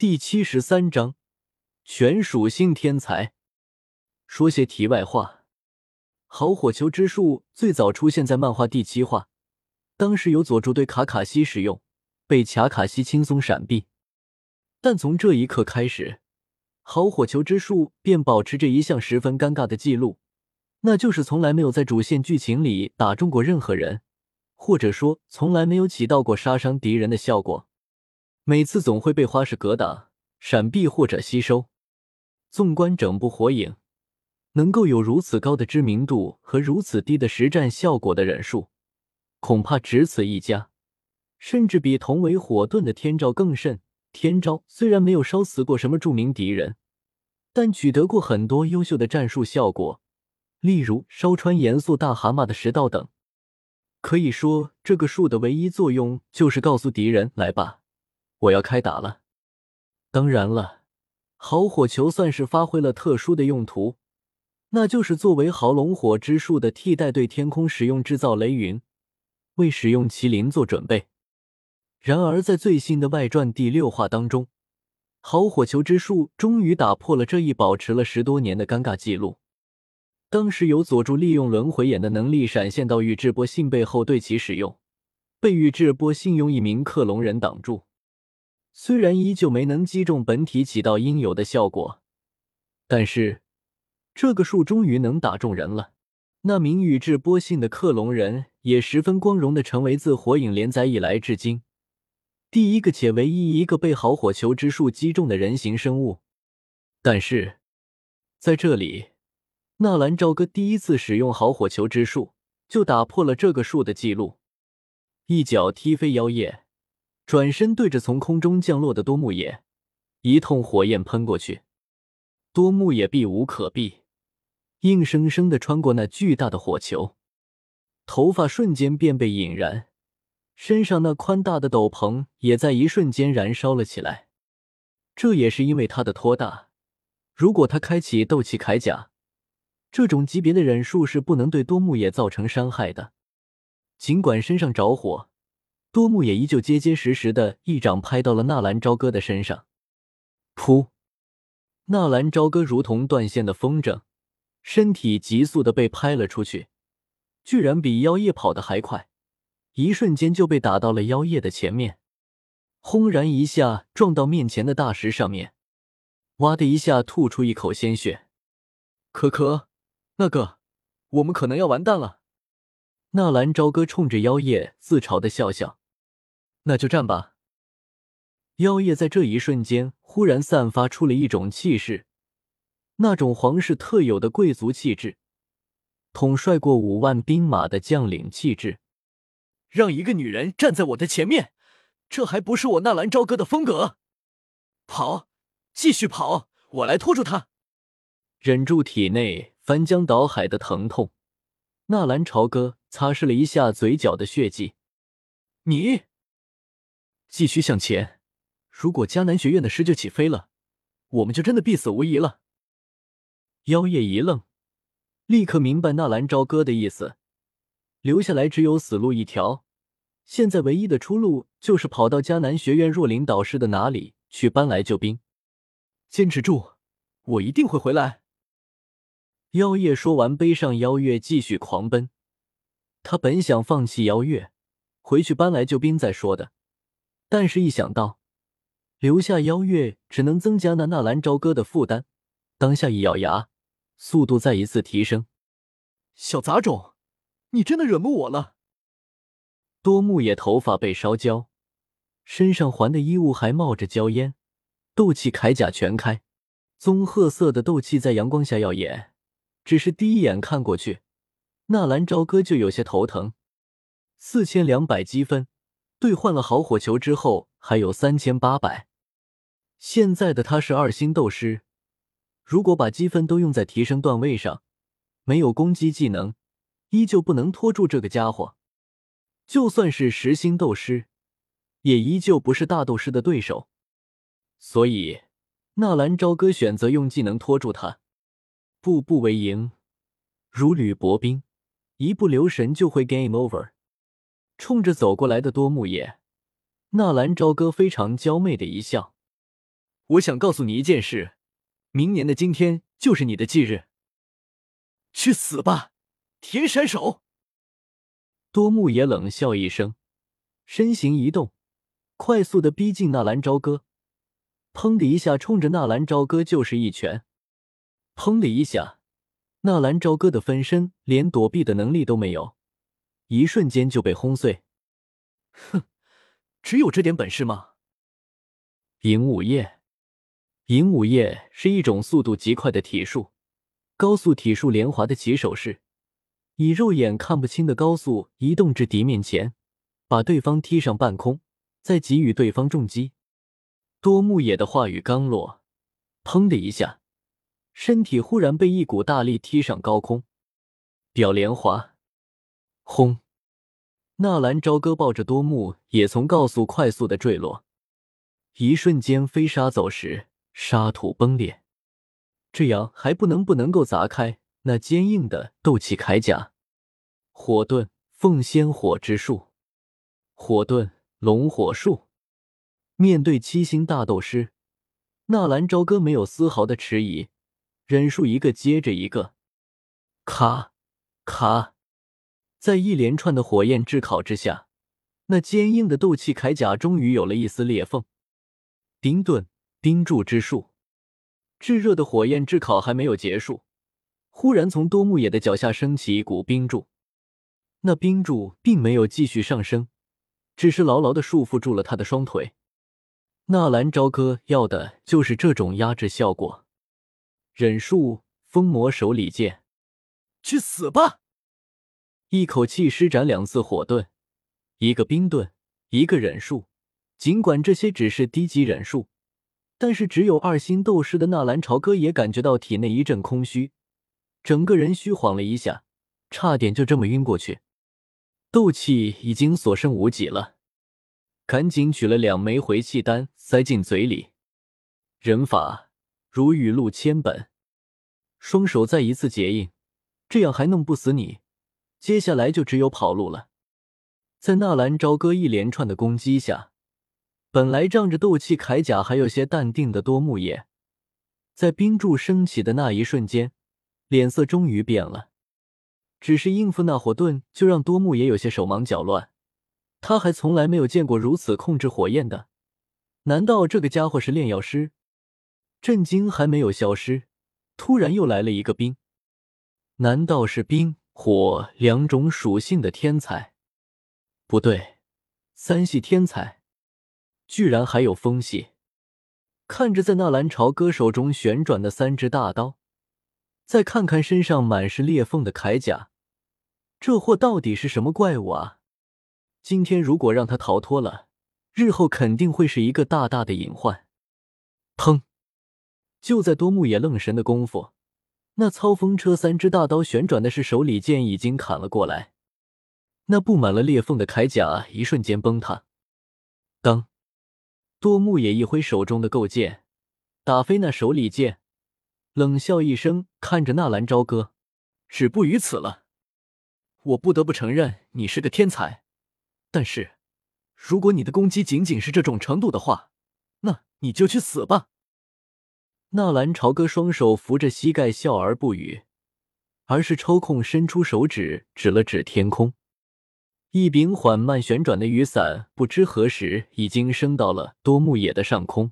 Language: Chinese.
第七十三章，全属性天才。说些题外话，好火球之术最早出现在漫画第七话，当时由佐助对卡卡西使用，被卡卡西轻松闪避。但从这一刻开始，好火球之术便保持着一项十分尴尬的记录，那就是从来没有在主线剧情里打中过任何人，或者说从来没有起到过杀伤敌人的效果。每次总会被花式格挡、闪避或者吸收。纵观整部《火影》，能够有如此高的知名度和如此低的实战效果的忍术，恐怕只此一家，甚至比同为火遁的天照更甚。天照虽然没有烧死过什么著名敌人，但取得过很多优秀的战术效果，例如烧穿严肃大蛤蟆的食道等。可以说，这个术的唯一作用就是告诉敌人：“来吧。”我要开打了。当然了，好火球算是发挥了特殊的用途，那就是作为豪龙火之术的替代，对天空使用制造雷云，为使用麒麟做准备。然而，在最新的外传第六话当中，好火球之术终于打破了这一保持了十多年的尴尬记录。当时由佐助利用轮回眼的能力闪现到宇智波信背后对其使用，被宇智波信用一名克隆人挡住。虽然依旧没能击中本体，起到应有的效果，但是这个术终于能打中人了。那名宇智波信的克隆人也十分光荣的成为自火影连载以来至今第一个且唯一一个被好火球之术击中的人形生物。但是在这里，纳兰朝歌第一次使用好火球之术，就打破了这个术的记录，一脚踢飞妖夜。转身对着从空中降落的多木野，一通火焰喷过去，多木野避无可避，硬生生的穿过那巨大的火球，头发瞬间便被引燃，身上那宽大的斗篷也在一瞬间燃烧了起来。这也是因为他的托大，如果他开启斗气铠甲，这种级别的忍术是不能对多木野造成伤害的，尽管身上着火。多木也依旧结结实实的一掌拍到了纳兰朝歌的身上，噗！纳兰朝歌如同断线的风筝，身体急速的被拍了出去，居然比妖夜跑的还快，一瞬间就被打到了妖夜的前面，轰然一下撞到面前的大石上面，哇的一下吐出一口鲜血，可可，那个，我们可能要完蛋了。纳兰朝歌冲着妖夜自嘲的笑笑。那就战吧！妖夜在这一瞬间忽然散发出了一种气势，那种皇室特有的贵族气质，统帅过五万兵马的将领气质。让一个女人站在我的前面，这还不是我纳兰朝歌的风格？跑，继续跑，我来拖住他。忍住体内翻江倒海的疼痛，纳兰朝歌擦拭了一下嘴角的血迹。你。继续向前，如果迦南学院的师就起飞了，我们就真的必死无疑了。妖夜一愣，立刻明白纳兰朝歌的意思，留下来只有死路一条。现在唯一的出路就是跑到迦南学院若琳导师的哪里去搬来救兵。坚持住，我一定会回来。妖夜说完，背上妖月继续狂奔。他本想放弃妖月，回去搬来救兵再说的。但是，一想到留下妖月只能增加那纳兰朝歌的负担，当下一咬牙，速度再一次提升。小杂种，你真的惹怒我了！多木野头发被烧焦，身上环的衣物还冒着焦烟，斗气铠甲全开，棕褐色的斗气在阳光下耀眼。只是第一眼看过去，纳兰朝歌就有些头疼。四千两百积分。兑换了好火球之后，还有三千八百。现在的他是二星斗师，如果把积分都用在提升段位上，没有攻击技能，依旧不能拖住这个家伙。就算是十星斗师，也依旧不是大斗师的对手。所以，纳兰朝歌选择用技能拖住他，步步为营，如履薄冰，一不留神就会 game over。冲着走过来的多木野，纳兰朝歌非常娇媚的一笑。我想告诉你一件事，明年的今天就是你的忌日。去死吧，铁山手！多木野冷笑一声，身形一动，快速的逼近纳兰朝歌。砰的一下，冲着纳兰朝歌就是一拳。砰的一下，纳兰朝歌的分身连躲避的能力都没有，一瞬间就被轰碎。哼，只有这点本事吗？银武叶。银武叶是一种速度极快的体术，高速体术连华的起手式，以肉眼看不清的高速移动至敌面前，把对方踢上半空，再给予对方重击。多木野的话语刚落，砰的一下，身体忽然被一股大力踢上高空。表莲华，轰！纳兰朝歌抱着多木也从高速快速的坠落，一瞬间飞沙走石。沙土崩裂，这样还不能不能够砸开那坚硬的斗气铠甲。火遁凤仙火之术，火遁龙火术。面对七星大斗师，纳兰朝歌没有丝毫的迟疑，忍术一个接着一个，咔咔，在一连串的火焰炙烤之下，那坚硬的斗气铠甲终于有了一丝裂缝。冰盾。冰柱之术，炙热的火焰炙烤还没有结束，忽然从多木野的脚下升起一股冰柱。那冰柱并没有继续上升，只是牢牢的束缚住了他的双腿。纳兰朝歌要的就是这种压制效果。忍术封魔手里剑，去死吧！一口气施展两次火遁，一个冰遁，一个忍术。尽管这些只是低级忍术。但是，只有二星斗士的纳兰朝歌也感觉到体内一阵空虚，整个人虚晃了一下，差点就这么晕过去。斗气已经所剩无几了，赶紧取了两枚回气丹塞进嘴里。忍法如雨露千本，双手再一次结印，这样还弄不死你，接下来就只有跑路了。在纳兰朝歌一连串的攻击下。本来仗着斗气铠甲还有些淡定的多木野，在冰柱升起的那一瞬间，脸色终于变了。只是应付那火遁，就让多木也有些手忙脚乱。他还从来没有见过如此控制火焰的，难道这个家伙是炼药师？震惊还没有消失，突然又来了一个冰，难道是冰火两种属性的天才？不对，三系天才。居然还有风系！看着在纳兰朝歌手中旋转的三只大刀，再看看身上满是裂缝的铠甲，这货到底是什么怪物啊？今天如果让他逃脱了，日后肯定会是一个大大的隐患。砰！就在多木野愣神的功夫，那操风车三只大刀旋转的是手里剑已经砍了过来，那布满了裂缝的铠甲一瞬间崩塌。当。多木也一挥手中的构剑，打飞那手里剑，冷笑一声，看着纳兰朝歌：“止步于此了。我不得不承认你是个天才，但是，如果你的攻击仅仅是这种程度的话，那你就去死吧。”纳兰朝歌双手扶着膝盖，笑而不语，而是抽空伸出手指指了指天空。一柄缓慢旋转的雨伞，不知何时已经升到了多木野的上空。